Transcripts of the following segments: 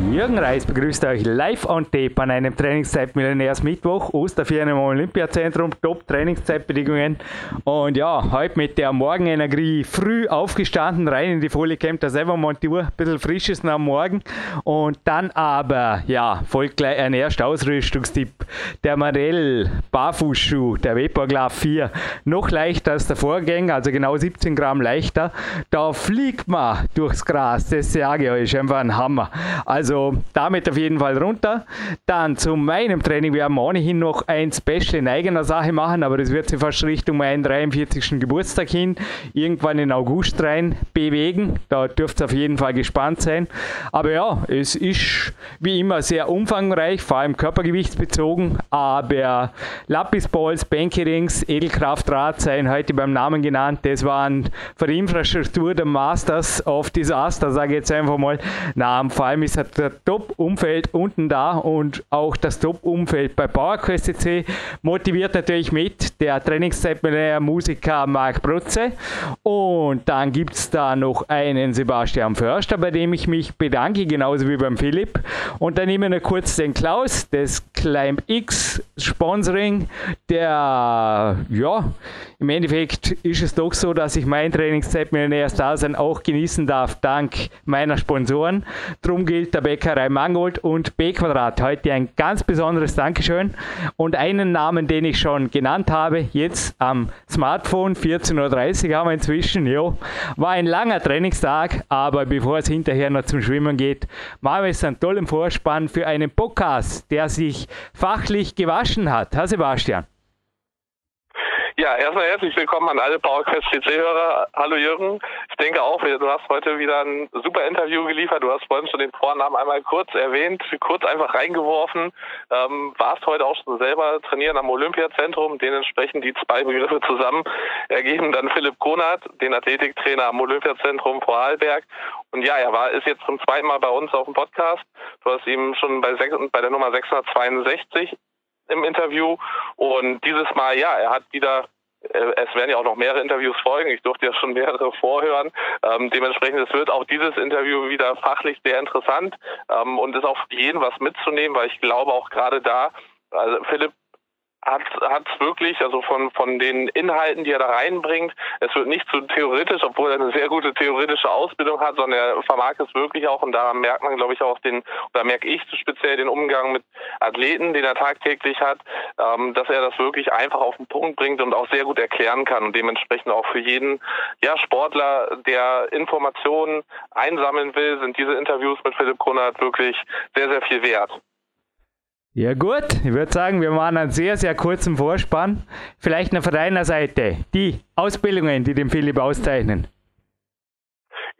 Jürgen Reis begrüßt euch live on tape an einem Trainingszeit Millionärs Mittwoch, Osterferien im Olympiazentrum, top Trainingszeitbedingungen. Und ja, heute mit der Morgenenergie früh aufgestanden, rein in die Folie kämmt der selber Montur, ein bisschen frisches nach Morgen. Und dann aber, ja, folgt gleich ein erster Ausrüstungstipp. Der Marell Barfußschuh, der Vaporglove 4, noch leichter als der Vorgänger, also genau 17 Gramm leichter. Da fliegt man durchs Gras, das sage ich euch, einfach ein Hammer. Also also damit auf jeden Fall runter. Dann zu meinem Training. Wir haben ohnehin noch ein Special in eigener Sache machen, aber das wird sich fast Richtung meinen 43. Geburtstag hin, irgendwann in August rein bewegen. Da dürft ihr auf jeden Fall gespannt sein. Aber ja, es ist wie immer sehr umfangreich, vor allem körpergewichtsbezogen. Aber Lapisballs, Bankerings, Edelkraft, Drahtseilen, heute beim Namen genannt, das waren für die Infrastruktur der Masters of Disaster, sage ich jetzt einfach mal. Na, vor allem ist halt der Top-Umfeld unten da und auch das Top-Umfeld bei PowerQuest CC motiviert natürlich mit der Trainingszeitmillionär Musiker Marc Brutze und dann gibt es da noch einen Sebastian Förster, bei dem ich mich bedanke, genauso wie beim Philipp und dann nehmen wir kurz den Klaus, das Climb X Sponsoring, der ja, im Endeffekt ist es doch so, dass ich mein Trainingszeitmillionärs-Dasein auch genießen darf, dank meiner Sponsoren. Drum gilt der Bäckerei Mangold und B Quadrat. Heute ein ganz besonderes Dankeschön und einen Namen, den ich schon genannt habe, jetzt am Smartphone, 14.30 Uhr haben wir inzwischen, jo, war ein langer Trainingstag, aber bevor es hinterher noch zum Schwimmen geht, machen wir es einen tollen Vorspann für einen Podcast, der sich fachlich gewaschen hat. Herr Sebastian. Ja, erstmal herzlich willkommen an alle PowerQuest CC-Hörer. Hallo Jürgen. Ich denke auch, du hast heute wieder ein super Interview geliefert. Du hast vorhin schon den Vornamen einmal kurz erwähnt, kurz einfach reingeworfen. Ähm, warst heute auch schon selber trainieren am Olympiazentrum. Dementsprechend die zwei Begriffe zusammen ergeben dann Philipp Konert, den Athletiktrainer am Olympiazentrum Vorarlberg. Und ja, er war, ist jetzt zum zweiten Mal bei uns auf dem Podcast. Du hast ihm schon bei, bei der Nummer 662 im Interview. Und dieses Mal, ja, er hat wieder äh, es werden ja auch noch mehrere Interviews folgen. Ich durfte ja schon mehrere vorhören. Ähm, dementsprechend, es wird auch dieses Interview wieder fachlich sehr interessant ähm, und ist auch für jeden was mitzunehmen, weil ich glaube auch gerade da, also Philipp hat hat wirklich, also von von den Inhalten, die er da reinbringt, es wird nicht zu theoretisch, obwohl er eine sehr gute theoretische Ausbildung hat, sondern er vermag es wirklich auch und daran merkt man, glaube ich, auch den, oder merke ich speziell den Umgang mit Athleten, den er tagtäglich hat, ähm, dass er das wirklich einfach auf den Punkt bringt und auch sehr gut erklären kann und dementsprechend auch für jeden ja, Sportler, der Informationen einsammeln will, sind diese Interviews mit Philipp Konrad wirklich sehr, sehr viel wert. Ja gut, ich würde sagen, wir machen einen sehr, sehr kurzen Vorspann. Vielleicht noch von deiner Seite die Ausbildungen, die den Philipp auszeichnen.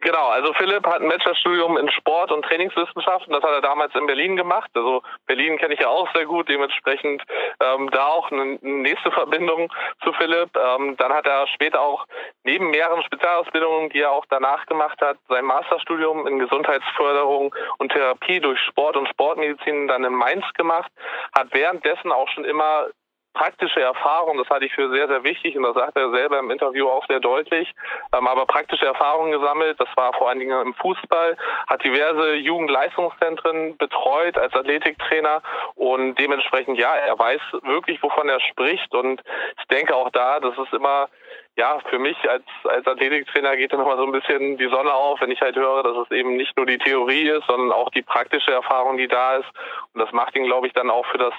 Genau, also Philipp hat ein Bachelorstudium in Sport- und Trainingswissenschaften. Das hat er damals in Berlin gemacht. Also Berlin kenne ich ja auch sehr gut, dementsprechend ähm, da auch eine nächste Verbindung zu Philipp. Ähm, dann hat er später auch neben mehreren Spezialausbildungen, die er auch danach gemacht hat, sein Masterstudium in Gesundheitsförderung und Therapie durch Sport und Sportmedizin dann in Mainz gemacht, hat währenddessen auch schon immer praktische Erfahrung, das halte ich für sehr, sehr wichtig und das sagt er selber im Interview auch sehr deutlich, ähm, aber praktische Erfahrungen gesammelt, das war vor allen Dingen im Fußball, hat diverse Jugendleistungszentren betreut als Athletiktrainer und dementsprechend, ja, er weiß wirklich, wovon er spricht und ich denke auch da, das ist immer ja, für mich als, als Athletiktrainer geht dann nochmal so ein bisschen die Sonne auf, wenn ich halt höre, dass es eben nicht nur die Theorie ist, sondern auch die praktische Erfahrung, die da ist. Und das macht ihn, glaube ich, dann auch für das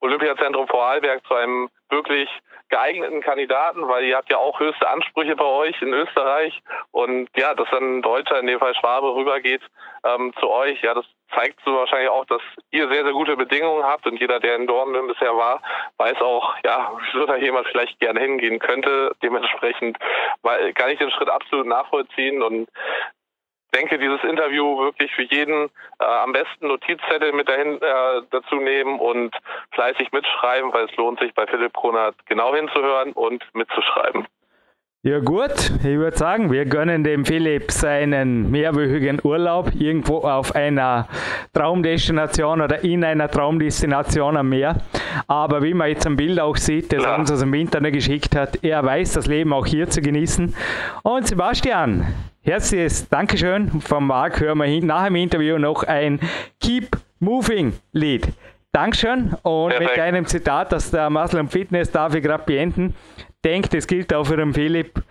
Olympiazentrum Vorarlberg zu einem wirklich geeigneten Kandidaten, weil ihr habt ja auch höchste Ansprüche bei euch in Österreich. Und ja, dass dann ein Deutscher, in dem Fall Schwabe, rübergeht ähm, zu euch, ja, das zeigt so wahrscheinlich auch, dass ihr sehr, sehr gute Bedingungen habt. Und jeder, der in Dortmund bisher war, weiß auch, ja, wieso da jemand vielleicht gerne hingehen könnte. Dementsprechend weil, kann ich den Schritt absolut nachvollziehen. Und denke, dieses Interview wirklich für jeden äh, am besten Notizzettel mit dahin äh, dazu nehmen und fleißig mitschreiben, weil es lohnt sich bei Philipp Kronert genau hinzuhören und mitzuschreiben. Ja gut, ich würde sagen, wir gönnen dem Philipp seinen mehrwöchigen Urlaub irgendwo auf einer Traumdestination oder in einer Traumdestination am Meer. Aber wie man jetzt am Bild auch sieht, das er uns aus dem Internet geschickt hat, er weiß das Leben auch hier zu genießen. Und Sebastian, herzliches Dankeschön. Vom Marc hören wir hin, nach dem Interview noch ein Keep Moving Lied. Dankeschön und Perfekt. mit deinem Zitat aus der Muscle Fitness darf ich gerade beenden denke, das gilt auch für den Philipp.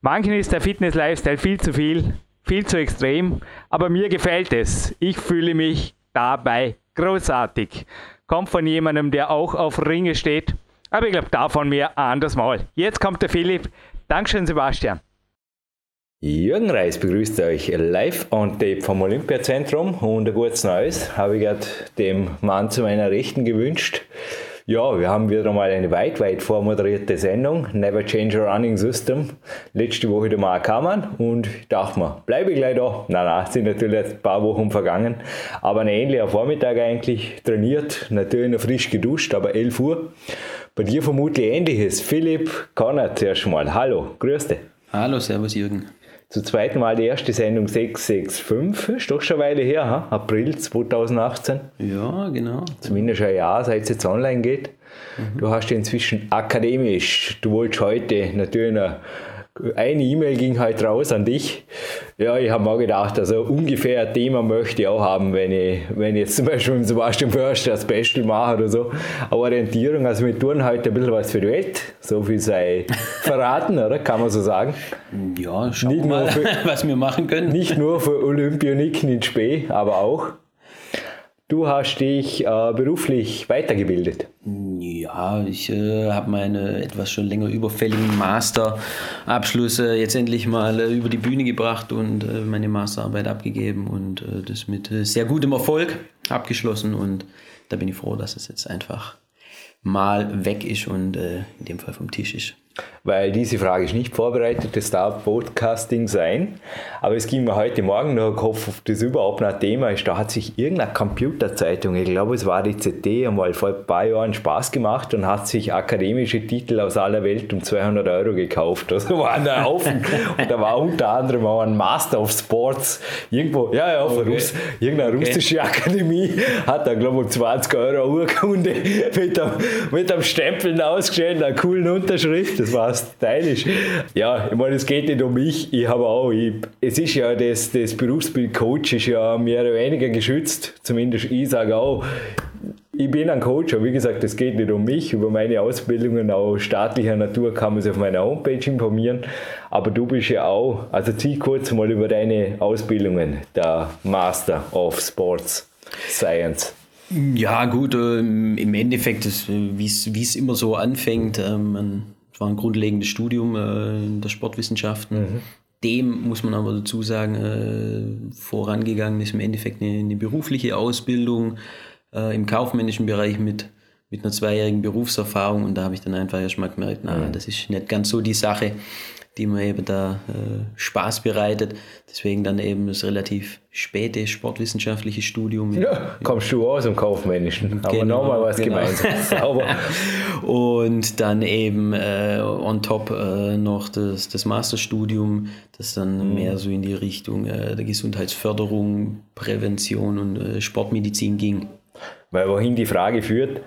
Manchen ist der Fitness-Lifestyle viel zu viel, viel zu extrem, aber mir gefällt es. Ich fühle mich dabei großartig. Kommt von jemandem, der auch auf Ringe steht, aber ich glaube davon mehr anders mal. Jetzt kommt der Philipp. Dankeschön, Sebastian. Jürgen Reis begrüßt euch live on tape vom Olympiazentrum und ein gutes Neues habe ich gerade dem Mann zu meiner Rechten gewünscht. Ja, wir haben wieder mal eine weit, weit vormoderierte Sendung, Never Change a Running System. Letzte Woche der Mark Hamann und ich dachte mir, bleibe ich gleich da. Na, na, sind natürlich ein paar Wochen vergangen, aber ein ähnlicher Vormittag eigentlich trainiert, natürlich noch frisch geduscht, aber 11 Uhr. Bei dir vermutlich ähnliches. Philipp Konrad zuerst mal. Hallo, grüß dich. Hallo, servus Jürgen. Zum zweiten Mal die erste Sendung 665, ist doch schon eine Weile her, ha? April 2018. Ja, genau. Zumindest ein Jahr, seit es jetzt online geht. Mhm. Du hast inzwischen akademisch, du wolltest heute natürlich noch eine E-Mail ging halt raus an dich. Ja, ich habe mir gedacht, also ungefähr ein Thema möchte ich auch haben, wenn ich, wenn ich jetzt zum Beispiel mit Sebastian Förster ein Special mache oder so. Eine Orientierung, also wir tun heute ein bisschen was für die Welt. So viel sei verraten, oder? Kann man so sagen. Ja, schauen wir mal, für, was wir machen können. Nicht nur für Olympioniken in Spee, aber auch. Du hast dich äh, beruflich weitergebildet. Ja, ich äh, habe meine etwas schon länger überfälligen Masterabschlüsse jetzt endlich mal äh, über die Bühne gebracht und äh, meine Masterarbeit abgegeben und äh, das mit äh, sehr gutem Erfolg abgeschlossen und da bin ich froh, dass es jetzt einfach mal weg ist und in dem Fall vom Tisch ist weil diese Frage ist nicht vorbereitet, das darf Podcasting sein. Aber es ging mir heute Morgen noch im Kopf, ob das überhaupt ein Thema ist. Da hat sich irgendeine Computerzeitung, ich glaube es war die CT, einmal vor ein paar Jahren Spaß gemacht und hat sich akademische Titel aus aller Welt um 200 Euro gekauft. Also waren da Haufen. und da war unter anderem auch ein Master of Sports irgendwo, ja, ja, von okay. Russ, irgendeine okay. russische Akademie hat da, glaube ich, um 20 Euro Urkunde mit einem, mit einem Stempeln ausgestellt, einer coolen Unterschrift das war stylisch. Ja, ich meine, es geht nicht um mich, ich habe auch, ich, es ist ja das, das Berufsbild Coach ist ja mehr oder weniger geschützt, zumindest ich sage auch, ich bin ein Coach, aber wie gesagt, es geht nicht um mich. Über meine Ausbildungen auch staatlicher Natur kann man sich auf meiner Homepage informieren. Aber du bist ja auch, also zieh kurz mal über deine Ausbildungen, der Master of Sports Science. Ja, gut, ähm, im Endeffekt, wie es immer so anfängt, ähm, man es war ein grundlegendes Studium äh, in der Sportwissenschaften. Mhm. Dem muss man aber dazu sagen, äh, vorangegangen ist im Endeffekt eine, eine berufliche Ausbildung äh, im kaufmännischen Bereich mit, mit einer zweijährigen Berufserfahrung. Und da habe ich dann einfach erstmal gemerkt, na, mhm. das ist nicht ganz so die Sache die mir eben da äh, Spaß bereitet. Deswegen dann eben das relativ späte sportwissenschaftliche Studium. Ja, kommst du aus dem Kaufmännischen, aber genau, nochmal was genau. gemeinsam. Sauber. Und dann eben äh, on top äh, noch das, das Masterstudium, das dann mhm. mehr so in die Richtung äh, der Gesundheitsförderung, Prävention und äh, Sportmedizin ging. Weil wohin die Frage führt,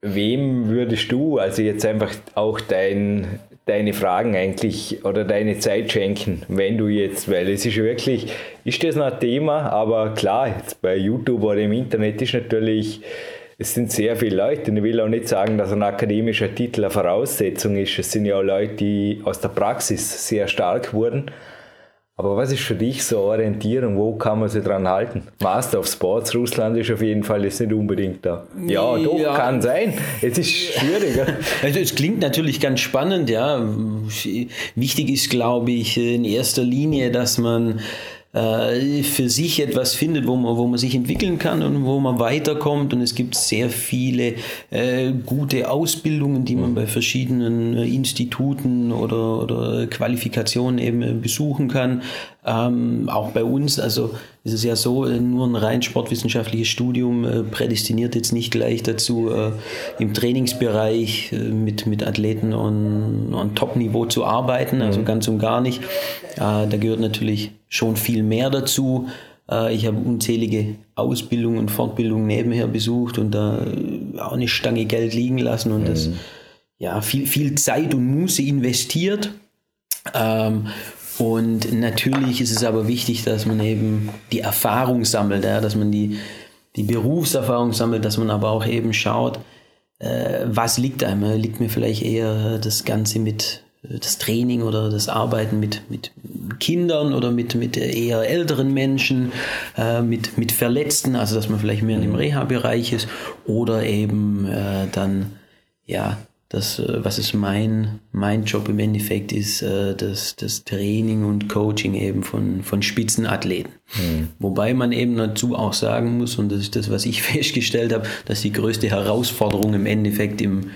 wem würdest du, also jetzt einfach auch dein deine Fragen eigentlich oder deine Zeit schenken, wenn du jetzt, weil es ist wirklich, ist das noch ein Thema, aber klar, jetzt bei YouTube oder im Internet ist natürlich, es sind sehr viele Leute und ich will auch nicht sagen, dass ein akademischer Titel eine Voraussetzung ist. Es sind ja auch Leute, die aus der Praxis sehr stark wurden aber was ist für dich so Orientierung? Wo kann man sich dran halten? Master of Sports Russland ist auf jeden Fall jetzt nicht unbedingt da. Ja, doch, ja. kann sein. Es ist schwieriger. Also es klingt natürlich ganz spannend, ja. Wichtig ist, glaube ich, in erster Linie, dass man äh, für sich etwas findet, wo man, wo man sich entwickeln kann und wo man weiterkommt. Und es gibt sehr viele äh, gute Ausbildungen, die man bei verschiedenen äh, Instituten oder, oder Qualifikationen eben besuchen kann. Ähm, auch bei uns, also ist es ja so, äh, nur ein rein sportwissenschaftliches Studium äh, prädestiniert jetzt nicht gleich dazu, äh, im Trainingsbereich äh, mit, mit Athleten on, on Top-Niveau zu arbeiten, also mhm. ganz und gar nicht. Äh, da gehört natürlich schon viel mehr dazu. Äh, ich habe unzählige Ausbildungen und Fortbildungen nebenher besucht und da auch eine Stange Geld liegen lassen und mhm. das ja viel, viel Zeit und Muße investiert. Ähm, und natürlich ist es aber wichtig, dass man eben die Erfahrung sammelt, ja, dass man die, die Berufserfahrung sammelt, dass man aber auch eben schaut, äh, was liegt einem. Liegt mir vielleicht eher das Ganze mit äh, das Training oder das Arbeiten mit, mit Kindern oder mit, mit eher älteren Menschen, äh, mit, mit Verletzten, also dass man vielleicht mehr in dem Reha-Bereich ist oder eben äh, dann ja das, äh, was ist mein, mein Job im Endeffekt ist, äh, das, das Training und Coaching eben von, von Spitzenathleten. Mhm. Wobei man eben dazu auch sagen muss, und das ist das, was ich festgestellt habe, dass die größte Herausforderung im Endeffekt im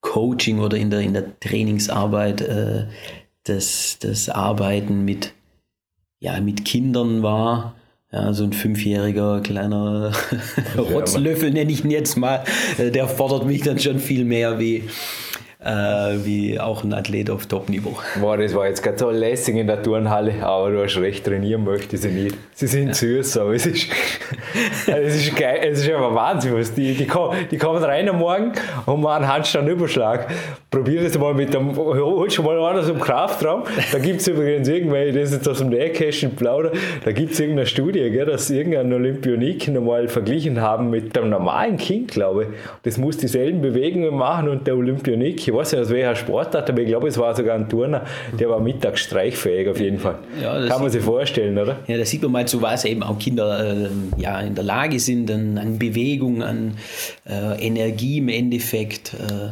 Coaching oder in der, in der Trainingsarbeit äh, das, das Arbeiten mit, ja, mit Kindern war, ja, so ein fünfjähriger kleiner Rotzlöffel nenne ich ihn jetzt mal. Äh, der fordert mich dann schon viel mehr wie, äh, wie auch ein Athlet auf Top-Niveau. Boah, das war jetzt gerade so lässig in der Turnhalle, aber du hast recht, trainieren möchte sie nicht. Sie sind ja. süß, aber es ist, es ist geil, es ist einfach Wahnsinn, was die, die, kommen, die kommen rein am Morgen und machen einen Handstandüberschlag. Probier das mal mit dem, holst mal an aus dem Kraftraum, da gibt es übrigens irgendwelche, das ist jetzt aus dem Nähkästchen plauder, da gibt es irgendeine Studie, gell, dass irgendein Olympionik nochmal verglichen haben mit dem normalen Kind, glaube ich. Das muss dieselben Bewegungen machen und der Olympionik, ich weiß nicht, aus welcher Sportart, aber ich glaube, es war sogar ein Turner, der war mittags streichfähig auf jeden Fall. Ja, Kann man sich vorstellen, oder? Ja, da sieht man mal, zu was eben auch Kinder äh, ja, in der Lage sind, an, an Bewegung, an äh, Energie im Endeffekt. Äh,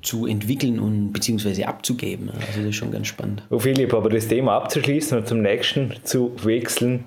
zu entwickeln und beziehungsweise abzugeben. Also das ist schon ganz spannend. Oh Philipp, aber das Thema abzuschließen und zum nächsten zu wechseln,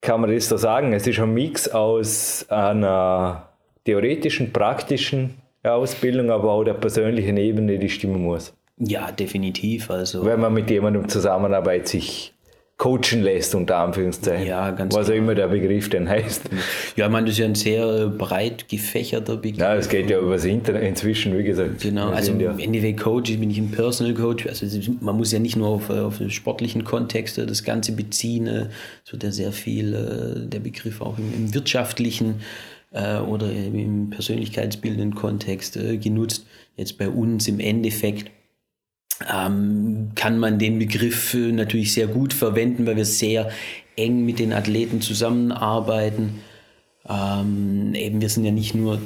kann man das so sagen, es ist ein Mix aus einer theoretischen, praktischen Ausbildung, aber auch der persönlichen Ebene, die stimmen muss. Ja, definitiv. Also, Wenn man mit jemandem zusammenarbeitet, sich coachen lässt, unter Anführungszeichen. Ja, ganz Was auch immer der Begriff denn heißt. Ja, ich meine, das ist ja ein sehr breit gefächerter Begriff. Ja, es geht ja über das Internet inzwischen, wie gesagt. Genau, also ja. im Endeffekt Coach bin ich ein Personal Coach. Also man muss ja nicht nur auf, auf sportlichen Kontexte das Ganze beziehen. Es wird ja sehr viel äh, der Begriff auch im, im wirtschaftlichen äh, oder im persönlichkeitsbildenden Kontext äh, genutzt. Jetzt bei uns im Endeffekt ähm, kann man den Begriff äh, natürlich sehr gut verwenden, weil wir sehr eng mit den Athleten zusammenarbeiten. Ähm, eben wir sind ja nicht nur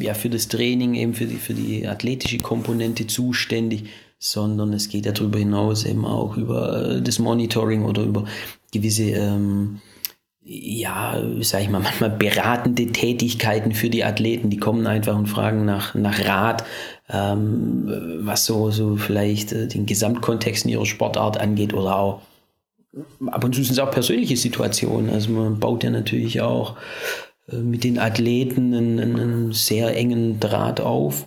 ja, für das Training, eben für die, für die athletische Komponente zuständig, sondern es geht ja darüber hinaus eben auch über äh, das Monitoring oder über gewisse ähm, ja, sag ich mal, manchmal beratende Tätigkeiten für die Athleten, die kommen einfach und fragen nach, nach Rat, ähm, was so, so vielleicht äh, den Gesamtkontext in ihrer Sportart angeht oder auch ab und zu sind es auch persönliche Situationen. Also man baut ja natürlich auch äh, mit den Athleten einen, einen, sehr engen Draht auf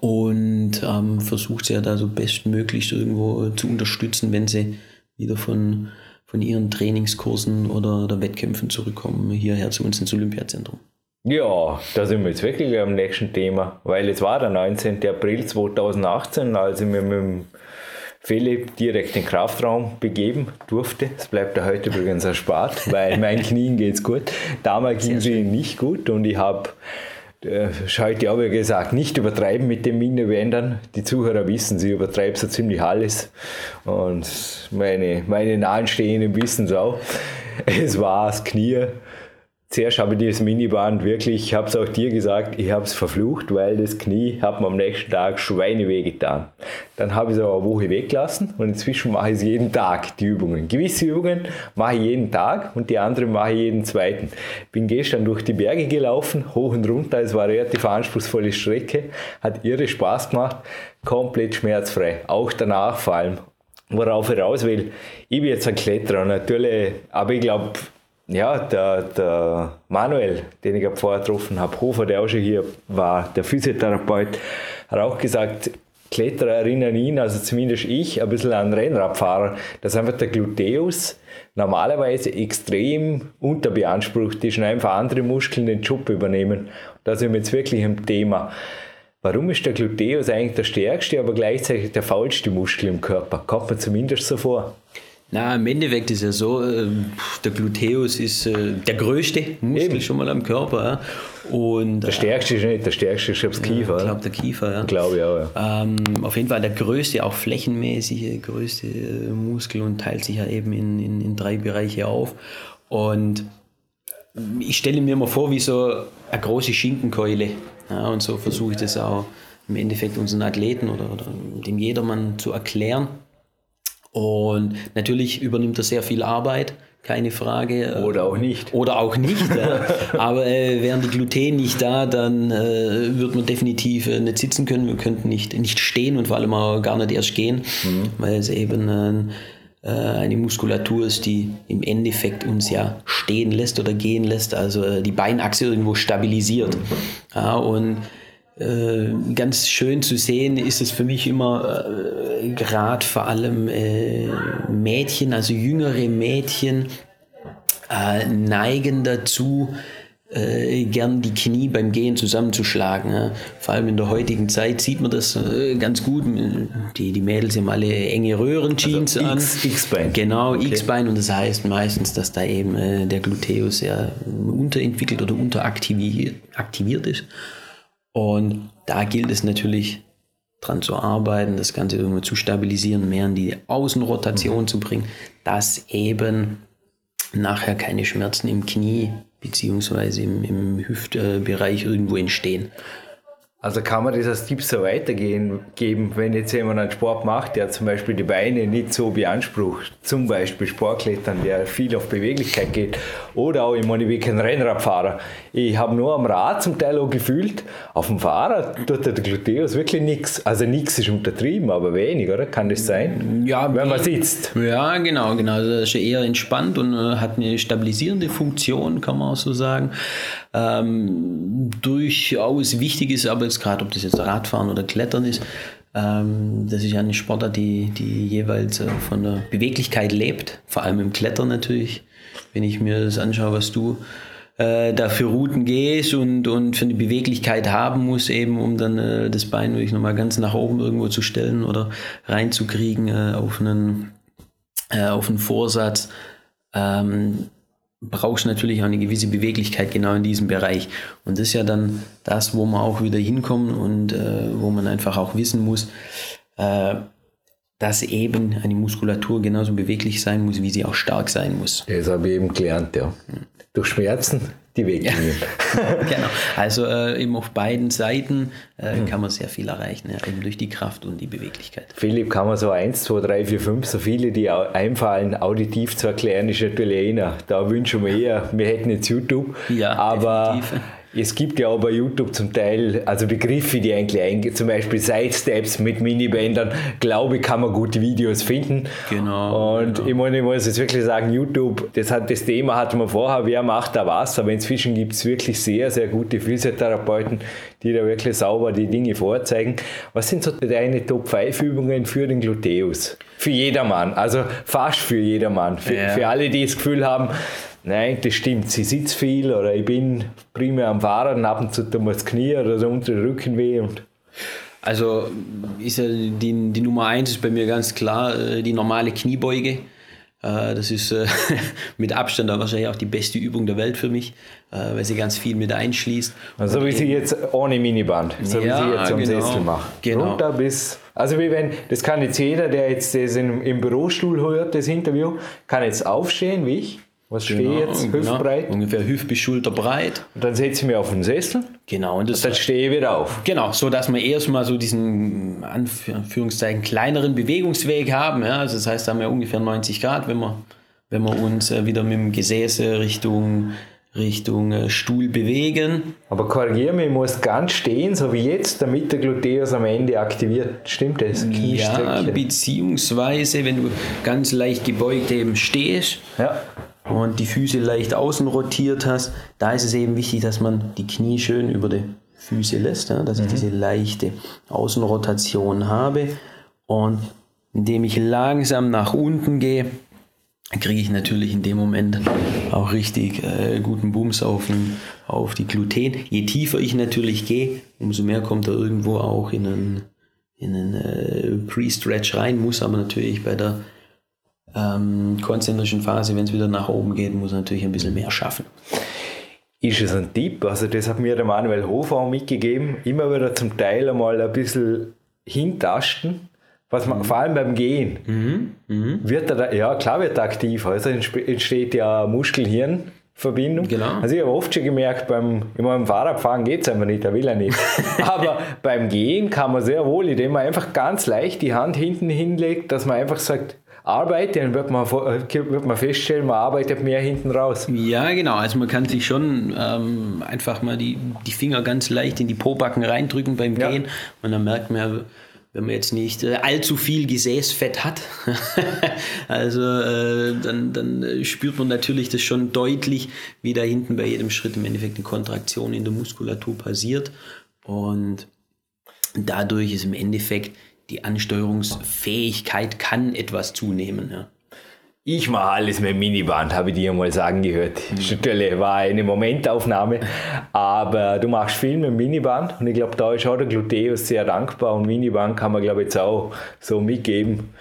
und ähm, versucht sie ja da so bestmöglich irgendwo zu unterstützen, wenn sie wieder von von ihren Trainingskursen oder, oder Wettkämpfen zurückkommen, hierher zu uns ins Olympiazentrum. Ja, da sind wir jetzt wirklich am nächsten Thema, weil es war der 19. April 2018, als ich mir mit dem Philipp direkt in den Kraftraum begeben durfte. Es bleibt ja heute übrigens erspart, weil meinen Knien geht es gut. Damals ging es ihnen nicht gut und ich habe äh, heute habe ich gesagt, nicht übertreiben mit dem Mini-Wendern. Die Zuhörer wissen, sie übertreibt so ziemlich alles. Und meine, meine Nahestehenden wissen es auch. Es war das Knie Zuerst habe ich dieses Miniband wirklich, ich habe es auch dir gesagt, ich habe es verflucht, weil das Knie hat mir am nächsten Tag Schweineweh getan. Dann habe ich es aber eine Woche weggelassen und inzwischen mache ich es jeden Tag, die Übungen. Gewisse Übungen mache ich jeden Tag und die anderen mache ich jeden zweiten. Bin gestern durch die Berge gelaufen, hoch und runter, es war eine relativ anspruchsvolle Strecke, hat irre Spaß gemacht, komplett schmerzfrei, auch danach vor allem. Worauf ich raus will, ich bin jetzt ein Kletterer natürlich, aber ich glaube, ja, der, der Manuel, den ich vorher getroffen habe, Hofer, der auch schon hier war, der Physiotherapeut, hat auch gesagt, Kletterer erinnern ihn, also zumindest ich, ein bisschen an Rennradfahrer, dass einfach der Gluteus normalerweise extrem unterbeansprucht ist und einfach andere Muskeln den Job übernehmen. Da sind wir jetzt wirklich im Thema. Warum ist der Gluteus eigentlich der stärkste, aber gleichzeitig der faulste Muskel im Körper? Kommt man zumindest so vor. Na, im Endeffekt ist ja so, äh, der Gluteus ist äh, der größte Muskel Eben. schon mal am Körper. Und, der stärkste ist nicht, der stärkste ist das Kiefer. Ich glaube, der Kiefer, ja. Glaube ich auch, ja. Ähm, auf jeden Fall der größte, auch flächenmäßige, größte äh, Muskel und teilt sich ja eben in, in, in drei Bereiche auf. Und ich stelle mir immer vor, wie so eine große Schinkenkeule. Ja, und so versuche ich das auch im Endeffekt unseren Athleten oder, oder dem Jedermann zu erklären. Und natürlich übernimmt er sehr viel Arbeit keine Frage. Oder auch nicht. Oder auch nicht. ja. Aber äh, wären die Gluten nicht da, dann äh, würde man definitiv äh, nicht sitzen können. Wir könnten nicht, nicht stehen und vor allem auch gar nicht erst gehen, mhm. weil es eben äh, eine Muskulatur ist, die im Endeffekt uns ja stehen lässt oder gehen lässt, also äh, die Beinachse irgendwo stabilisiert. Mhm. Ja, und äh, ganz schön zu sehen ist es für mich immer äh, gerade vor allem äh, Mädchen, also jüngere Mädchen äh, neigen dazu, äh, gern die Knie beim Gehen zusammenzuschlagen. Ja. Vor allem in der heutigen Zeit sieht man das ganz gut. Die, die Mädels haben alle enge Röhrenjeans also an. X-Bein. Genau, okay. X-Bein. Und das heißt meistens, dass da eben der Gluteus ja unterentwickelt oder unteraktiviert aktiviert ist. Und da gilt es natürlich dran zu arbeiten, das Ganze irgendwie zu stabilisieren, mehr in die Außenrotation mhm. zu bringen, dass eben nachher keine Schmerzen im Knie beziehungsweise im, im Hüftbereich irgendwo entstehen. Also kann man das als Tipp so weitergeben, wenn jetzt jemand einen Sport macht, der zum Beispiel die Beine nicht so beansprucht, zum Beispiel Sportklettern, der viel auf Beweglichkeit geht, oder auch, ich meine, ich bin kein Rennradfahrer. Ich habe nur am Rad zum Teil auch gefühlt, auf dem Fahrrad tut der Gluteus wirklich nichts. Also nichts ist untertrieben, aber wenig, oder? Kann das sein? Ja, wenn man sitzt. Ja, genau, genau. Also das ist eher entspannt und äh, hat eine stabilisierende Funktion, kann man auch so sagen ähm, durchaus wichtig ist, aber jetzt gerade, ob das jetzt Radfahren oder Klettern ist, ähm, das ist eine Sportart, die, die jeweils äh, von der Beweglichkeit lebt, vor allem im Klettern natürlich. Wenn ich mir das anschaue, was du äh, da für Routen gehst und, und für eine Beweglichkeit haben muss, eben um dann äh, das Bein wirklich nochmal ganz nach oben irgendwo zu stellen oder reinzukriegen äh, auf, einen, äh, auf einen Vorsatz. Ähm, brauchst natürlich auch eine gewisse Beweglichkeit genau in diesem Bereich. Und das ist ja dann das, wo man auch wieder hinkommt und äh, wo man einfach auch wissen muss, äh, dass eben eine Muskulatur genauso beweglich sein muss, wie sie auch stark sein muss. Das habe ich eben gelernt, ja. Durch Schmerzen die Weglinien. Ja. genau. Also äh, eben auf beiden Seiten äh, mhm. kann man sehr viel erreichen, ja, eben durch die Kraft und die Beweglichkeit. Philipp, kann man so 1, 2, 3, 4, 5, so viele, die einfallen, auditiv zu erklären, ist natürlich einer. Da wünschen wir eher, wir hätten jetzt YouTube. Ja, aber definitiv. Es gibt ja auch bei YouTube zum Teil, also Begriffe, die eigentlich eingehen, zum Beispiel Sidesteps mit Minibändern, glaube ich, kann man gute Videos finden. Genau. Und genau. ich meine, ich muss jetzt wirklich sagen, YouTube, das, hat, das Thema hatten wir vorher, wer macht da was, aber inzwischen gibt es wirklich sehr, sehr gute Physiotherapeuten, die da wirklich sauber die Dinge vorzeigen. Was sind so deine Top 5 Übungen für den Gluteus? Für jedermann, also fast für jedermann. Für, ja. für alle, die das Gefühl haben, Nein, das stimmt. Sie sitzt viel oder ich bin primär am Fahren, ab und zu tut mir das Knie oder der untere Rücken weh. Und also ist ja die, die Nummer eins ist bei mir ganz klar äh, die normale Kniebeuge. Äh, das ist äh, mit Abstand wahrscheinlich auch die beste Übung der Welt für mich, weil sie ganz viel mit einschließt. Also wie sie jetzt ohne Miniband, so ja, wie sie jetzt am genau, Sessel macht. Genau. Runter bis, also wie wenn, das kann jetzt jeder, der jetzt das im Bürostuhl hört, das Interview, kann jetzt aufstehen, wie ich was genau, stehe jetzt? Genau. Hüftbreit? Genau, ungefähr Hüft- bis Schulterbreit. Und dann setze ich mich auf den Sessel. Genau. Und, das, und dann stehe ich wieder auf. Genau, so dass wir erstmal so diesen Anführungszeichen kleineren Bewegungsweg haben. Ja? Also das heißt, da haben wir ungefähr 90 Grad, wenn wir, wenn wir uns äh, wieder mit dem Gesäße Richtung, Richtung äh, Stuhl bewegen. Aber korrigiere mich, ich muss ganz stehen, so wie jetzt, damit der Gluteus am Ende aktiviert. Stimmt das? Ja, beziehungsweise, wenn du ganz leicht gebeugt eben stehst, ja und die Füße leicht außen rotiert hast, da ist es eben wichtig, dass man die Knie schön über die Füße lässt, ja, dass ich diese leichte Außenrotation habe. Und indem ich langsam nach unten gehe, kriege ich natürlich in dem Moment auch richtig äh, guten Booms auf, auf die Gluten. Je tiefer ich natürlich gehe, umso mehr kommt er irgendwo auch in einen, in einen äh, Pre-Stretch rein, muss aber natürlich bei der ähm, konzentrischen Phase, wenn es wieder nach oben geht, muss er natürlich ein bisschen mehr schaffen. Ist es ein Tipp? Also das hat mir der Manuel Hofer auch mitgegeben, immer wieder zum Teil einmal ein bisschen hintasten, was man, mhm. vor allem beim Gehen, mhm. Mhm. wird er da, ja klar wird er aktiv, also entsteht ja Muskel-Hirn-Verbindung. Genau. Also ich habe oft schon gemerkt, beim, immer beim Fahrradfahren geht es einfach nicht, da will er nicht. Aber beim Gehen kann man sehr wohl, indem man einfach ganz leicht die Hand hinten hinlegt, dass man einfach sagt, arbeite, dann wird man, äh, wird man feststellen, man arbeitet mehr hinten raus. Ja, genau. Also man kann sich schon ähm, einfach mal die, die Finger ganz leicht in die Pobacken reindrücken beim Gehen ja. und dann merkt man, wenn man jetzt nicht äh, allzu viel Gesäßfett hat, also äh, dann, dann spürt man natürlich das schon deutlich, wie da hinten bei jedem Schritt im Endeffekt eine Kontraktion in der Muskulatur passiert und dadurch ist im Endeffekt die Ansteuerungsfähigkeit kann etwas zunehmen. Ja. Ich mache alles mit Miniband, habe ich dir mal sagen gehört. Mhm. war eine Momentaufnahme, aber du machst viel mit Miniband und ich glaube, da ist auch der Gluteus sehr dankbar und Miniband kann man, glaube ich, jetzt auch so mitgeben.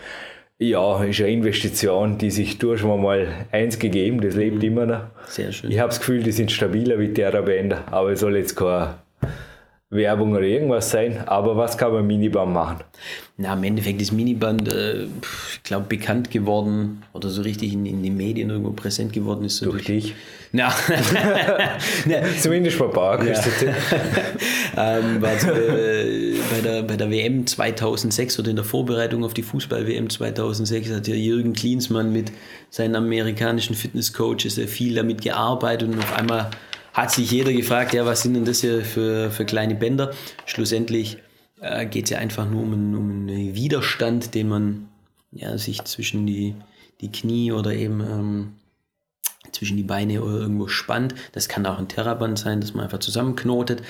Ja, ist eine Investition, die sich durch schon mal eins gegeben, das lebt mhm. immer noch. Sehr schön. Ich habe das Gefühl, die sind stabiler wie der Bänder, aber es soll jetzt kein Werbung oder irgendwas sein, aber was kann man Miniband machen? Na, im Endeffekt ist Miniband, äh, ich glaube, bekannt geworden oder so richtig in, in den Medien irgendwo präsent geworden ist. So durch, durch dich? Na, zumindest bei Park. Ja. ähm, war äh, bei, der, bei der WM 2006 oder in der Vorbereitung auf die Fußball-WM 2006 hat ja Jürgen Klinsmann mit seinen amerikanischen Fitnesscoaches sehr viel damit gearbeitet und auf einmal hat sich jeder gefragt, ja, was sind denn das hier für, für kleine Bänder? Schlussendlich äh, geht es ja einfach nur um einen, um einen Widerstand, den man ja, sich zwischen die, die Knie oder eben ähm, zwischen die Beine oder irgendwo spannt. Das kann auch ein Terraband sein, das man einfach zusammenknotet.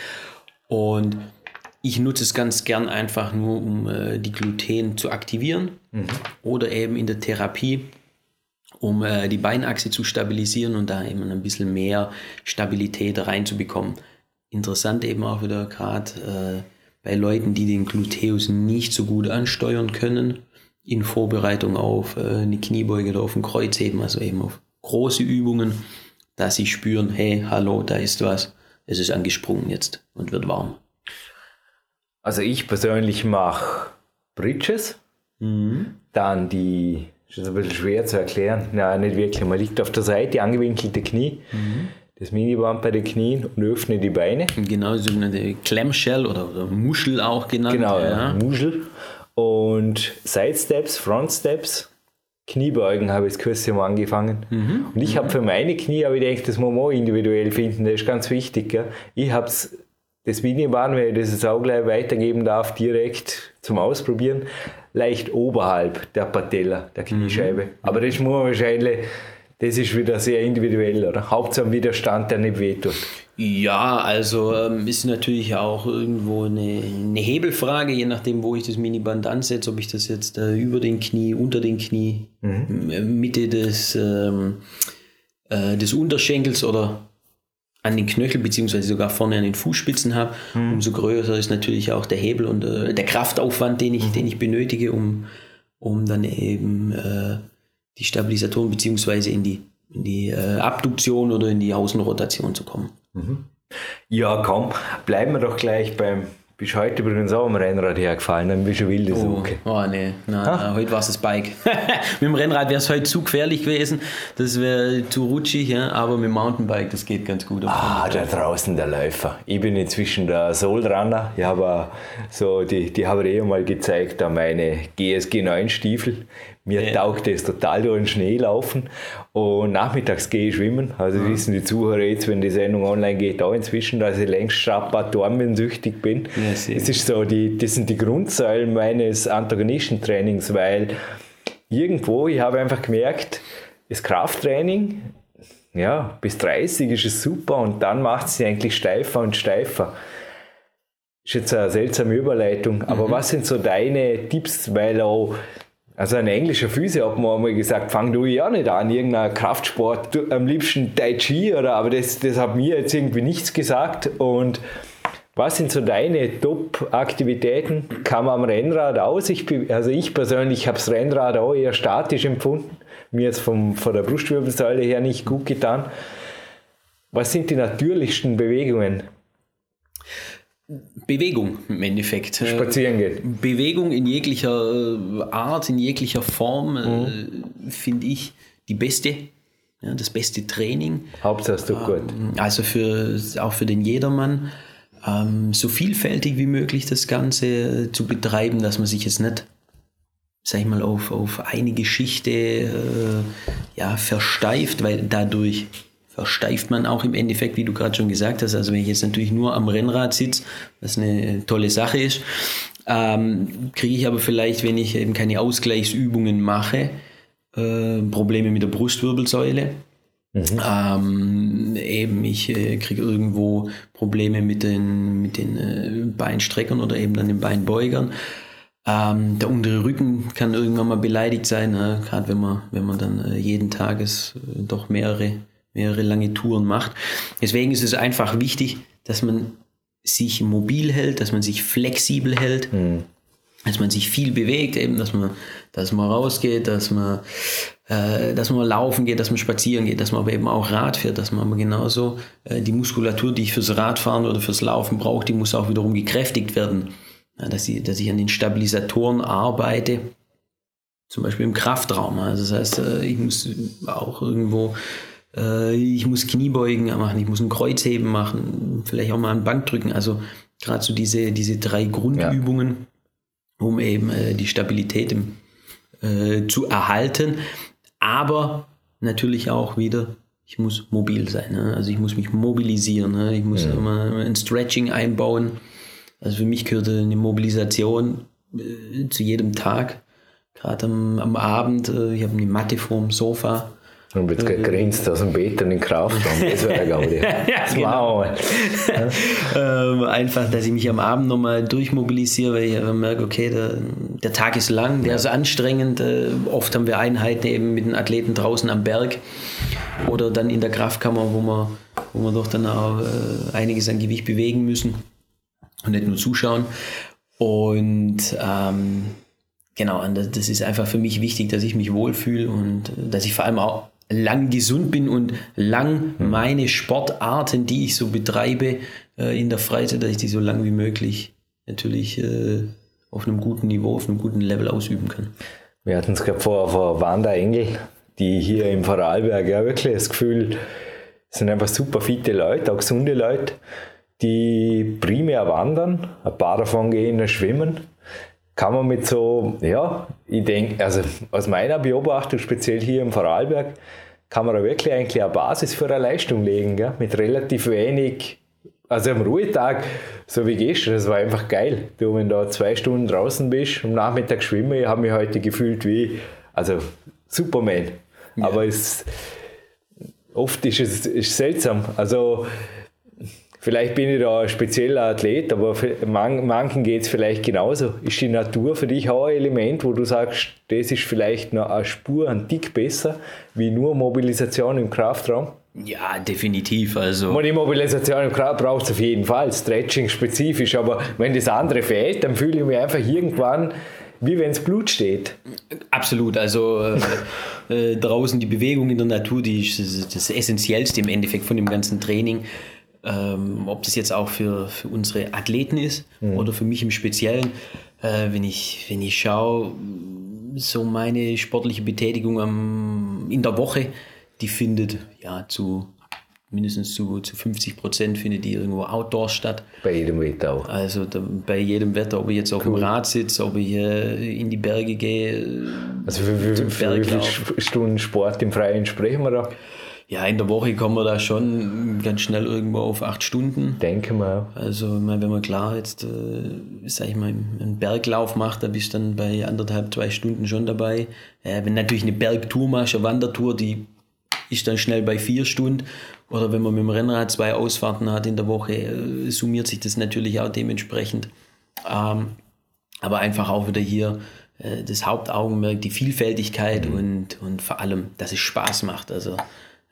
Und ich nutze es ganz gern einfach nur, um äh, die Gluten zu aktivieren mhm. oder eben in der Therapie um äh, die Beinachse zu stabilisieren und da eben ein bisschen mehr Stabilität reinzubekommen. Interessant eben auch wieder gerade äh, bei Leuten, die den Gluteus nicht so gut ansteuern können, in Vorbereitung auf äh, eine Kniebeuge oder auf ein Kreuzheben, also eben auf große Übungen, dass sie spüren, hey, hallo, da ist was, es ist angesprungen jetzt und wird warm. Also ich persönlich mache Bridges, mhm. dann die das ist ein bisschen schwer zu erklären. Nein, nicht wirklich. Man liegt auf der Seite, angewinkelte Knie, mhm. das Miniband bei den Knien und öffnet die Beine. Genau, sogenannte Clamshell oder, oder Muschel auch genannt. Genau, ja. Muschel. Und Side Steps, Front Steps, Kniebeugen habe ich das Kurs mal angefangen. Mhm. Und ich habe für meine Knie, aber ich denke, das muss man individuell finden, das ist ganz wichtig. Gell? Ich habe das Miniband, wenn ich das jetzt auch gleich weitergeben darf, direkt zum Ausprobieren leicht oberhalb der Patella, der Kniescheibe. Mhm. Aber das muss man wahrscheinlich, das ist wieder sehr individuell, oder? Hauptsache Widerstand, der nicht wehtut. Ja, also ähm, ist natürlich auch irgendwo eine, eine, Hebelfrage, je nachdem, wo ich das Miniband ansetze, ob ich das jetzt äh, über den Knie, unter den Knie, mhm. Mitte des, ähm, äh, des Unterschenkels oder an den Knöchel beziehungsweise sogar vorne an den Fußspitzen habe, mhm. umso größer ist natürlich auch der Hebel und äh, der Kraftaufwand, den ich, mhm. den ich benötige, um, um dann eben äh, die Stabilisatoren beziehungsweise in die, in die äh, Abduktion oder in die Außenrotation zu kommen. Mhm. Ja, komm, bleiben wir doch gleich beim bist heute übrigens auch am Rennrad hergefallen, dann bist du wilde oh, Suche. Oh, nee, nein, nein heute war es das Bike. mit dem Rennrad wäre es heute zu gefährlich gewesen, das wäre zu rutschig, ja, aber mit dem Mountainbike, das geht ganz gut. Ah, da draußen der Läufer. Ich bin inzwischen der Soulrunner. Ich habe so, die, die habe ich eh mal gezeigt, da meine GSG 9 Stiefel mir ja. taugt es total durch den Schnee laufen und nachmittags gehe ich schwimmen. Also mhm. wissen die Zuhörer jetzt, wenn die Sendung online geht, auch inzwischen, dass ich längst süchtig bin. Ja, das ist so die, das sind die Grundsäulen meines Antagonistentrainings, weil irgendwo, ich habe einfach gemerkt, das Krafttraining, ja, bis 30 ist es super und dann macht es sich eigentlich steifer und steifer. ist jetzt eine seltsame Überleitung, aber mhm. was sind so deine Tipps, weil auch also ein englischer Physio hat mir einmal gesagt, fang du ja nicht an, irgendein Kraftsport, du, am liebsten Tai Chi oder, aber das, das hat mir jetzt irgendwie nichts gesagt und was sind so deine Top-Aktivitäten? Man am Rennrad aus? Ich, also ich persönlich habe das Rennrad auch eher statisch empfunden, mir jetzt vom, von der Brustwirbelsäule her nicht gut getan. Was sind die natürlichsten Bewegungen? Bewegung im Endeffekt. Äh, Spazieren gehen. Bewegung in jeglicher äh, Art, in jeglicher Form, mhm. finde ich die beste. Ja, das beste Training. Hauptsache tut gut. Ähm, also für, auch für den Jedermann. Ähm, so vielfältig wie möglich das Ganze zu betreiben, dass man sich jetzt nicht, sag ich mal, auf, auf eine Geschichte ja, versteift, weil dadurch versteift man auch im Endeffekt, wie du gerade schon gesagt hast. Also wenn ich jetzt natürlich nur am Rennrad sitze, was eine tolle Sache ist, ähm, kriege ich aber vielleicht, wenn ich eben keine Ausgleichsübungen mache, äh, Probleme mit der Brustwirbelsäule. Mhm. Ähm, eben ich äh, kriege irgendwo Probleme mit den, mit den äh, Beinstreckern oder eben dann den Beinbeugern. Ähm, der untere Rücken kann irgendwann mal beleidigt sein, ne? gerade wenn man, wenn man dann äh, jeden Tages äh, doch mehrere mehrere lange Touren macht. Deswegen ist es einfach wichtig, dass man sich mobil hält, dass man sich flexibel hält, mhm. dass man sich viel bewegt, eben, dass man, dass man rausgeht, dass man, äh, dass man laufen geht, dass man spazieren geht, dass man aber eben auch Rad fährt, dass man aber genauso äh, die Muskulatur, die ich fürs Radfahren oder fürs Laufen brauche, die muss auch wiederum gekräftigt werden. Ja, dass, ich, dass ich an den Stabilisatoren arbeite, zum Beispiel im Kraftraum. Also das heißt, äh, ich muss auch irgendwo äh, ich muss Kniebeugen machen, ich muss ein Kreuzheben machen, vielleicht auch mal ein Bankdrücken. Also gerade so diese, diese drei Grundübungen, ja. um eben äh, die Stabilität im, äh, zu erhalten. Aber natürlich auch wieder, ich muss mobil sein. Ne? Also ich muss mich mobilisieren. Ne? Ich muss ja. immer ein Stretching einbauen. Also für mich gehört eine Mobilisation äh, zu jedem Tag. Gerade am, am Abend, äh, ich habe eine Matte vorm Sofa und jetzt mhm. grinst aus dem Bett und in Kraftraum. Das wäre der Gaudi. ja, genau. ähm, einfach, dass ich mich am Abend nochmal durchmobilisiere, weil ich merke, okay, der, der Tag ist lang, der ja. ist anstrengend. Äh, oft haben wir Einheiten eben mit den Athleten draußen am Berg oder dann in der Kraftkammer, wo wir, wo wir doch dann auch äh, einiges an Gewicht bewegen müssen und nicht nur zuschauen. Und ähm, genau, das ist einfach für mich wichtig, dass ich mich wohlfühle und äh, dass ich vor allem auch lang gesund bin und lang hm. meine Sportarten, die ich so betreibe äh, in der Freizeit, dass ich die so lang wie möglich natürlich äh, auf einem guten Niveau, auf einem guten Level ausüben kann. Wir hatten es gerade vor, vor Wanda Engel, die hier im Vorarlberg ja wirklich das Gefühl, sind einfach super fitte Leute, auch gesunde Leute, die primär wandern, ein paar davon gehen schwimmen kann man mit so, ja, ich denke, also aus meiner Beobachtung, speziell hier im Vorarlberg, kann man da wirklich eigentlich eine Basis für eine Leistung legen, gell? mit relativ wenig, also am Ruhetag, so wie gestern, das war einfach geil. Du, wenn du zwei Stunden draußen bist, am Nachmittag schwimmen, ich habe mich heute gefühlt wie, also Superman. Ja. Aber es, oft ist es ist seltsam. Also Vielleicht bin ich da ein spezieller Athlet, aber für manchen geht es vielleicht genauso. Ist die Natur für dich auch ein Element, wo du sagst, das ist vielleicht noch eine Spur, ein Tick besser, wie nur Mobilisation im Kraftraum? Ja, definitiv. Also. Die Mobilisation im Kraftraum braucht es auf jeden Fall, Stretching spezifisch, aber wenn das andere fehlt, dann fühle ich mich einfach irgendwann wie wenn es Blut steht. Absolut. Also äh, äh, draußen die Bewegung in der Natur, die ist das, das Essentiellste im Endeffekt von dem ganzen Training ähm, ob das jetzt auch für, für unsere Athleten ist mhm. oder für mich im Speziellen. Äh, wenn, ich, wenn ich schaue, so meine sportliche Betätigung am, in der Woche, die findet ja zu mindestens zu, zu 50 Prozent findet die irgendwo outdoors statt. Bei jedem Wetter auch. Also da, bei jedem Wetter, ob ich jetzt auf cool. dem Rad sitze, ob ich äh, in die Berge gehe. Also für, für, für wie viele Stunden Sport im Freien sprechen wir da? Ja, in der Woche kommen wir da schon ganz schnell irgendwo auf acht Stunden. Denke mal. Also, wenn man klar jetzt, äh, sag ich mal, einen Berglauf macht, da bist du dann bei anderthalb, zwei Stunden schon dabei. Äh, wenn natürlich eine Bergtour machst, eine Wandertour, die ist dann schnell bei vier Stunden. Oder wenn man mit dem Rennrad zwei Ausfahrten hat in der Woche, äh, summiert sich das natürlich auch dementsprechend. Ähm, aber einfach auch wieder hier äh, das Hauptaugenmerk, die Vielfältigkeit und, und vor allem, dass es Spaß macht. Also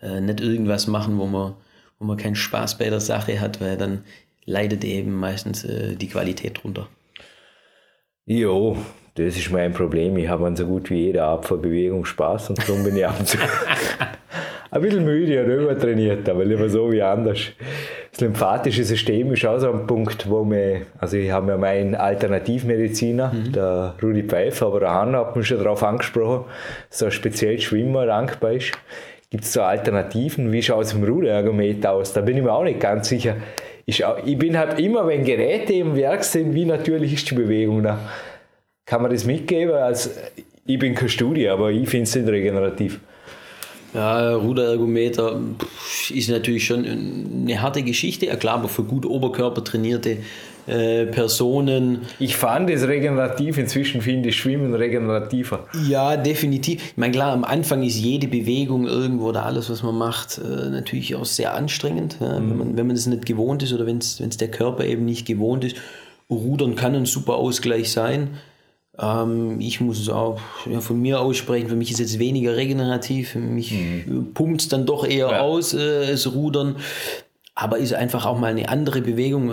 äh, nicht irgendwas machen, wo man, wo man keinen Spaß bei der Sache hat, weil dann leidet eben meistens äh, die Qualität drunter. Jo, das ist mein Problem. Ich habe an so gut wie jeder Art von Bewegung Spaß und darum bin ich ab und zu ein bisschen müde und übertrainiert, aber lieber so wie anders. Das lymphatische System ist auch so ein Punkt, wo wir, also ich habe ja meinen Alternativmediziner, mhm. der Rudi Pfeiffer, aber der Hanna hat mich schon darauf angesprochen, so ein speziell Schwimmer dankbar ist. Gibt es so Alternativen? Wie schaut es im Ruderergometer aus? Da bin ich mir auch nicht ganz sicher. Ich, ich bin halt immer, wenn Geräte im Werk sind, wie natürlich ist die Bewegung da? Kann man das mitgeben? Also, ich bin keine Studie, aber ich finde es nicht regenerativ. Ja, Ruderergometer ist natürlich schon eine harte Geschichte. Ja, klar, aber für gut Oberkörper trainierte äh, Personen. Ich fand es regenerativ, inzwischen finde ich Schwimmen regenerativer. Ja, definitiv. Ich meine, klar, am Anfang ist jede Bewegung irgendwo oder alles, was man macht, äh, natürlich auch sehr anstrengend. Ja, mhm. wenn, man, wenn man das nicht gewohnt ist oder wenn es der Körper eben nicht gewohnt ist. Rudern kann ein super Ausgleich sein. Ähm, ich muss es auch ja, von mir aussprechen, für mich ist es weniger regenerativ, für mich mhm. pumpt es dann doch eher ja. aus, äh, das Rudern. Aber ist einfach auch mal eine andere Bewegung.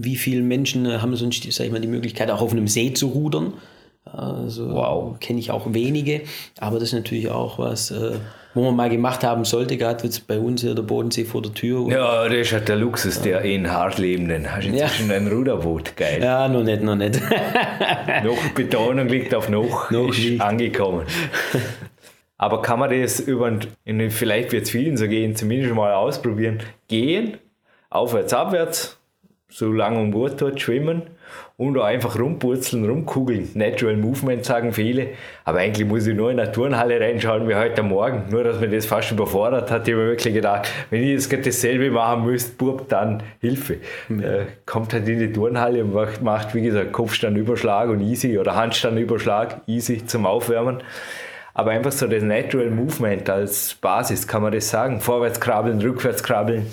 Wie viele Menschen äh, haben sonst, sag ich mal, die Möglichkeit, auch auf einem See zu rudern? Also wow. kenne ich auch wenige, aber das ist natürlich auch was, äh, wo man mal gemacht haben sollte, gerade jetzt bei uns hier der Bodensee vor der Tür. Ja, das ist halt der Luxus der in Hartlebenden. Hast du inzwischen ja. ein Ruderboot, geil. Ja, noch nicht, noch nicht. noch Betonung liegt auf noch, noch ist nicht. angekommen. Aber kann man das über, vielleicht wird es vielen so gehen, zumindest mal ausprobieren, gehen, aufwärts, abwärts, so lange um Bord dort schwimmen und einfach rumpurzeln, rumkugeln. Natural Movement sagen viele. Aber eigentlich muss ich nur in der Turnhalle reinschauen wie heute Morgen. Nur, dass mir das fast überfordert hat. Ich habe mir wirklich gedacht, wenn ich jetzt dasselbe machen müsste, Bub, dann Hilfe. Ja. Äh, kommt halt in die Turnhalle und macht, macht wie gesagt, Kopfstandüberschlag und easy oder Handstandüberschlag easy zum Aufwärmen. Aber einfach so das Natural Movement als Basis, kann man das sagen. Vorwärts krabbeln, rückwärts krabbeln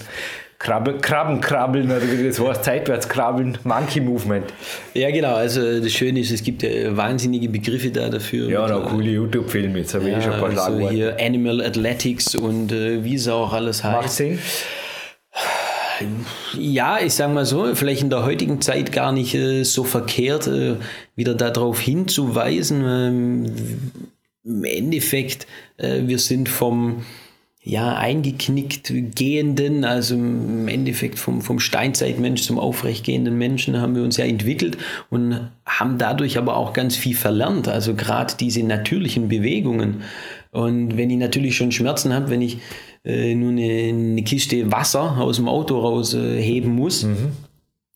Krabbel, Krabben krabbeln das heißt, seitwärts krabbeln, Monkey Movement. Ja, genau. Also das Schöne ist, es gibt ja wahnsinnige Begriffe da dafür. Ja, und auch coole YouTube-Filme. Jetzt habe ja, ich schon ein paar Schlagworte. Also hier Animal Athletics und äh, wie es auch alles heißt. Macht Sinn? Ja, ich sage mal so, vielleicht in der heutigen Zeit gar nicht äh, so verkehrt, äh, wieder darauf hinzuweisen. Ähm, Im Endeffekt, äh, wir sind vom ja, eingeknickt gehenden, also im Endeffekt vom, vom Steinzeitmensch zum aufrechtgehenden Menschen haben wir uns ja entwickelt und haben dadurch aber auch ganz viel verlernt. Also gerade diese natürlichen Bewegungen. Und wenn ich natürlich schon Schmerzen habe, wenn ich äh, nur eine, eine, Kiste Wasser aus dem Auto rausheben äh, muss, mhm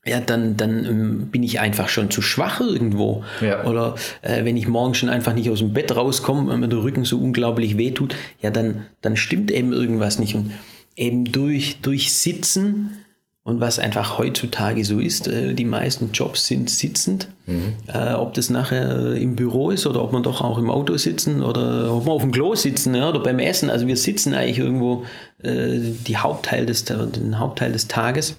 ja, dann, dann ähm, bin ich einfach schon zu schwach irgendwo. Ja. Oder äh, wenn ich morgen schon einfach nicht aus dem Bett rauskomme, wenn mir der Rücken so unglaublich wehtut, ja, dann, dann stimmt eben irgendwas nicht. Und eben durch, durch Sitzen und was einfach heutzutage so ist, äh, die meisten Jobs sind sitzend. Mhm. Äh, ob das nachher im Büro ist oder ob man doch auch im Auto sitzen oder ob man auf dem Klo sitzen ja, oder beim Essen. Also wir sitzen eigentlich irgendwo äh, die Hauptteil des, den Hauptteil des Tages.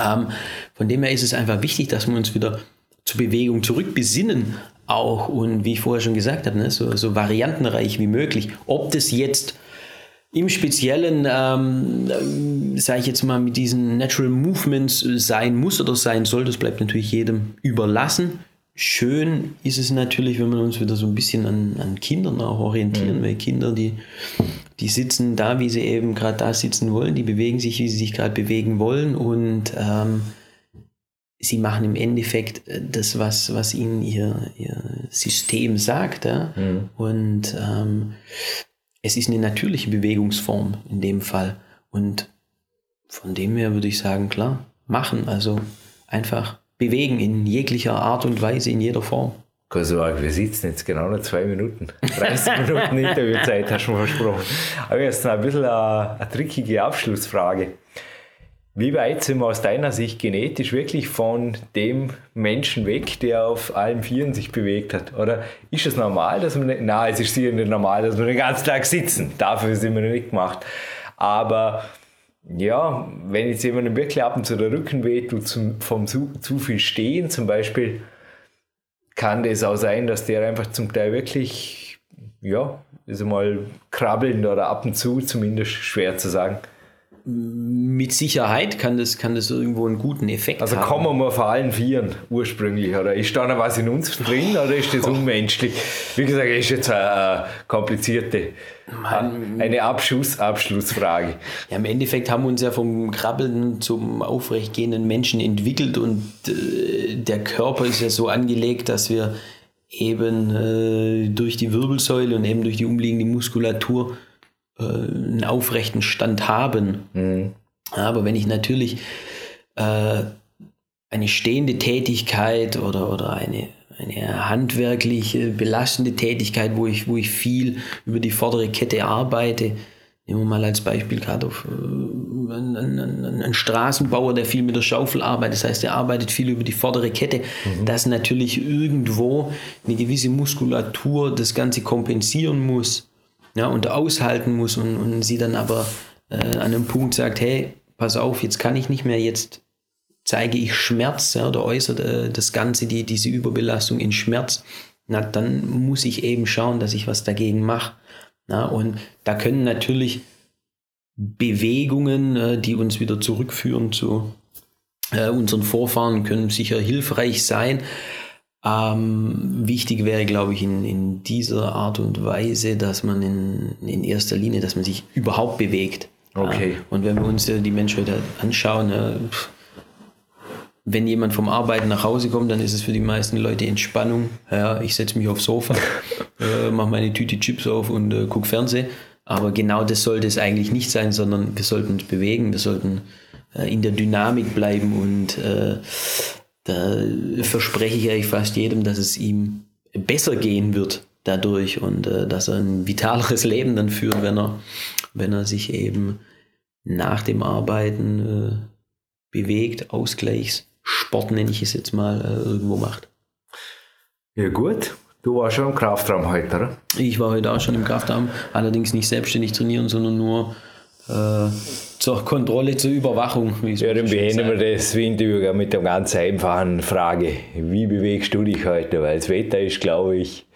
Ähm, von dem her ist es einfach wichtig, dass wir uns wieder zur Bewegung zurückbesinnen auch und wie ich vorher schon gesagt habe, ne, so, so variantenreich wie möglich. Ob das jetzt im Speziellen, ähm, sage ich jetzt mal, mit diesen Natural Movements sein muss oder sein soll, das bleibt natürlich jedem überlassen. Schön ist es natürlich, wenn wir uns wieder so ein bisschen an, an Kindern auch orientieren, mhm. weil Kinder, die, die sitzen da, wie sie eben gerade da sitzen wollen, die bewegen sich, wie sie sich gerade bewegen wollen und ähm, sie machen im Endeffekt äh, das, was, was ihnen ihr, ihr System sagt. Ja? Mhm. Und ähm, es ist eine natürliche Bewegungsform in dem Fall. Und von dem her würde ich sagen, klar, machen. Also einfach bewegen in jeglicher Art und Weise, in jeder Form. Keine Sorge, wir sitzen jetzt genau noch zwei Minuten. 30 Minuten Interviewzeit hast du mir versprochen. Aber jetzt noch ein bisschen eine, eine trickige Abschlussfrage. Wie weit sind wir aus deiner Sicht genetisch wirklich von dem Menschen weg, der auf allen Vieren sich bewegt hat? Oder ist es normal, dass man nicht, nein, es ist sicher nicht normal, dass wir den ganzen Tag sitzen. Dafür sind wir nicht gemacht. Aber ja, wenn jetzt jemandem wirklich ab und zu der Rücken weht, tut zum, vom zu, zu viel Stehen zum Beispiel, kann das auch sein, dass der einfach zum Teil wirklich, ja, ist mal krabbeln oder ab und zu zumindest schwer zu sagen mit Sicherheit kann das, kann das irgendwo einen guten Effekt also haben. Also kommen wir vor allen Vieren ursprünglich, oder ist da noch was in uns drin oder ist das unmenschlich? Wie gesagt, ist jetzt eine komplizierte, eine Abschuss, Abschlussfrage. Ja, im Endeffekt haben wir uns ja vom Krabbeln zum aufrechtgehenden Menschen entwickelt und äh, der Körper ist ja so angelegt, dass wir eben äh, durch die Wirbelsäule und eben durch die umliegende Muskulatur äh, einen aufrechten Stand haben. Mhm. Aber wenn ich natürlich äh, eine stehende Tätigkeit oder, oder eine, eine handwerkliche, belastende Tätigkeit, wo ich, wo ich viel über die vordere Kette arbeite, Nehmen wir mal als Beispiel gerade auf äh, einen, einen, einen, Straßenbauer, der viel mit der Schaufel arbeitet. Das heißt, er arbeitet viel über die vordere Kette, mhm. dass natürlich irgendwo eine gewisse Muskulatur das Ganze kompensieren muss ja, und aushalten muss und, und sie dann aber äh, an einem Punkt sagt, hey, pass auf, jetzt kann ich nicht mehr, jetzt zeige ich Schmerz ja, oder äußert äh, das Ganze, die, diese Überbelastung in Schmerz, na, dann muss ich eben schauen, dass ich was dagegen mache. Und da können natürlich Bewegungen, äh, die uns wieder zurückführen zu äh, unseren Vorfahren, können sicher hilfreich sein. Ähm, wichtig wäre, glaube ich, in, in dieser Art und Weise, dass man in, in erster Linie, dass man sich überhaupt bewegt. Okay. Ja, und wenn wir uns äh, die Menschheit anschauen, äh, wenn jemand vom Arbeiten nach Hause kommt, dann ist es für die meisten Leute Entspannung. Ja, ich setze mich aufs Sofa, äh, mache meine Tüte Chips auf und äh, gucke Fernsehen. Aber genau das sollte es eigentlich nicht sein, sondern wir sollten uns bewegen, wir sollten äh, in der Dynamik bleiben und äh, da verspreche ich eigentlich fast jedem, dass es ihm besser gehen wird dadurch und äh, dass er ein vitaleres Leben dann führt, wenn er, wenn er sich eben nach dem Arbeiten äh, bewegt, Ausgleichssport nenne ich es jetzt mal, äh, irgendwo macht. Ja gut, du warst schon im Kraftraum heute, oder? Ich war heute auch schon im Kraftraum, allerdings nicht selbstständig trainieren, sondern nur äh, zur Kontrolle, zur Überwachung. Ja, dann beenden wir das Interview mit der ganz einfachen Frage. Wie bewegst du dich heute? Weil das Wetter ist, glaube ich,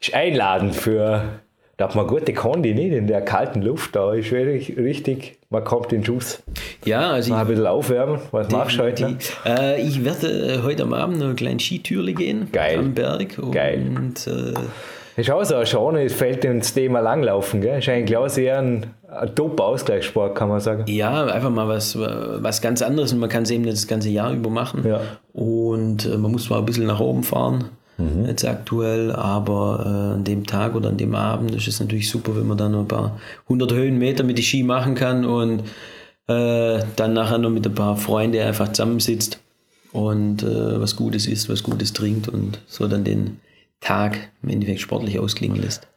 ist einladend für, da hat man gute Kondi, nicht? In der kalten Luft, da ist wirklich richtig, man kommt in Schuss. Ja, also Mal ein bisschen aufwärmen. Was machst du heute? Äh, ich werde äh, heute Abend noch eine kleine Skitürle gehen. Geil. Am Berg. Und, Geil. Äh, ist auch so, schon, es fällt ins Thema Langlaufen, gell? Ist eigentlich auch sehr ein, ein Top-Ausgleichssport, kann man sagen. Ja, einfach mal was, was ganz anderes und man kann es eben das ganze Jahr über machen. Ja. Und äh, man muss zwar ein bisschen nach oben fahren, mhm. jetzt aktuell, aber äh, an dem Tag oder an dem Abend ist es natürlich super, wenn man dann ein paar hundert Höhenmeter mit die Ski machen kann und äh, dann nachher noch mit ein paar Freunden einfach zusammensitzt und äh, was Gutes isst, was Gutes trinkt und so dann den Tag im Endeffekt sportlich ausklingen lässt.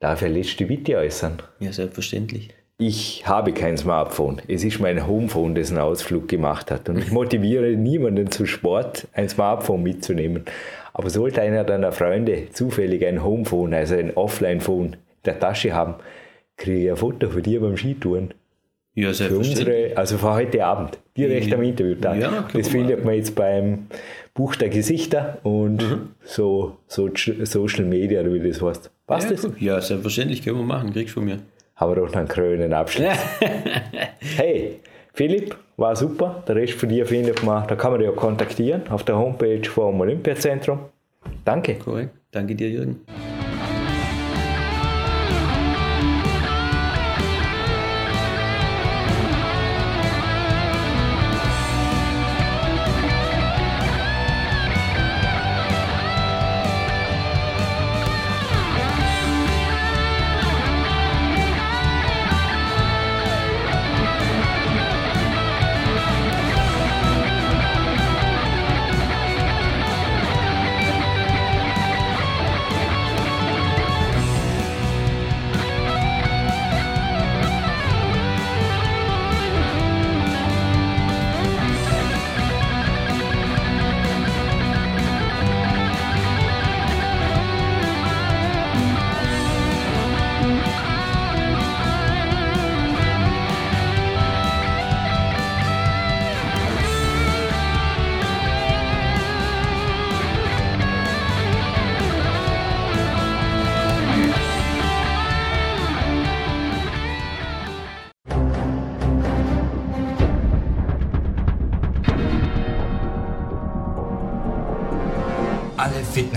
Darf ich letzte Bitte äußern? Ja, selbstverständlich. Ich habe kein Smartphone. Es ist mein Homephone, das einen Ausflug gemacht hat. Und ich motiviere niemanden zu Sport, ein Smartphone mitzunehmen. Aber sollte einer deiner Freunde zufällig ein Homephone, also ein Offline-Phone in der Tasche haben, kriege ich ein Foto von dir beim Skitouren. Ja, für unsere, also für heute Abend, direkt ja. am Interviewtag. Ja, das findet man jetzt beim Buch der Gesichter und mhm. so, so Social Media, wie das heißt. Passt ja, das? Ja, selbstverständlich, können wir machen, kriegst du von mir. Aber doch einen krönen Abschluss. hey, Philipp, war super. Der Rest von dir findet man, da kann man dich auch kontaktieren auf der Homepage vom Olympiazentrum. Danke. Korrekt. Danke dir, Jürgen.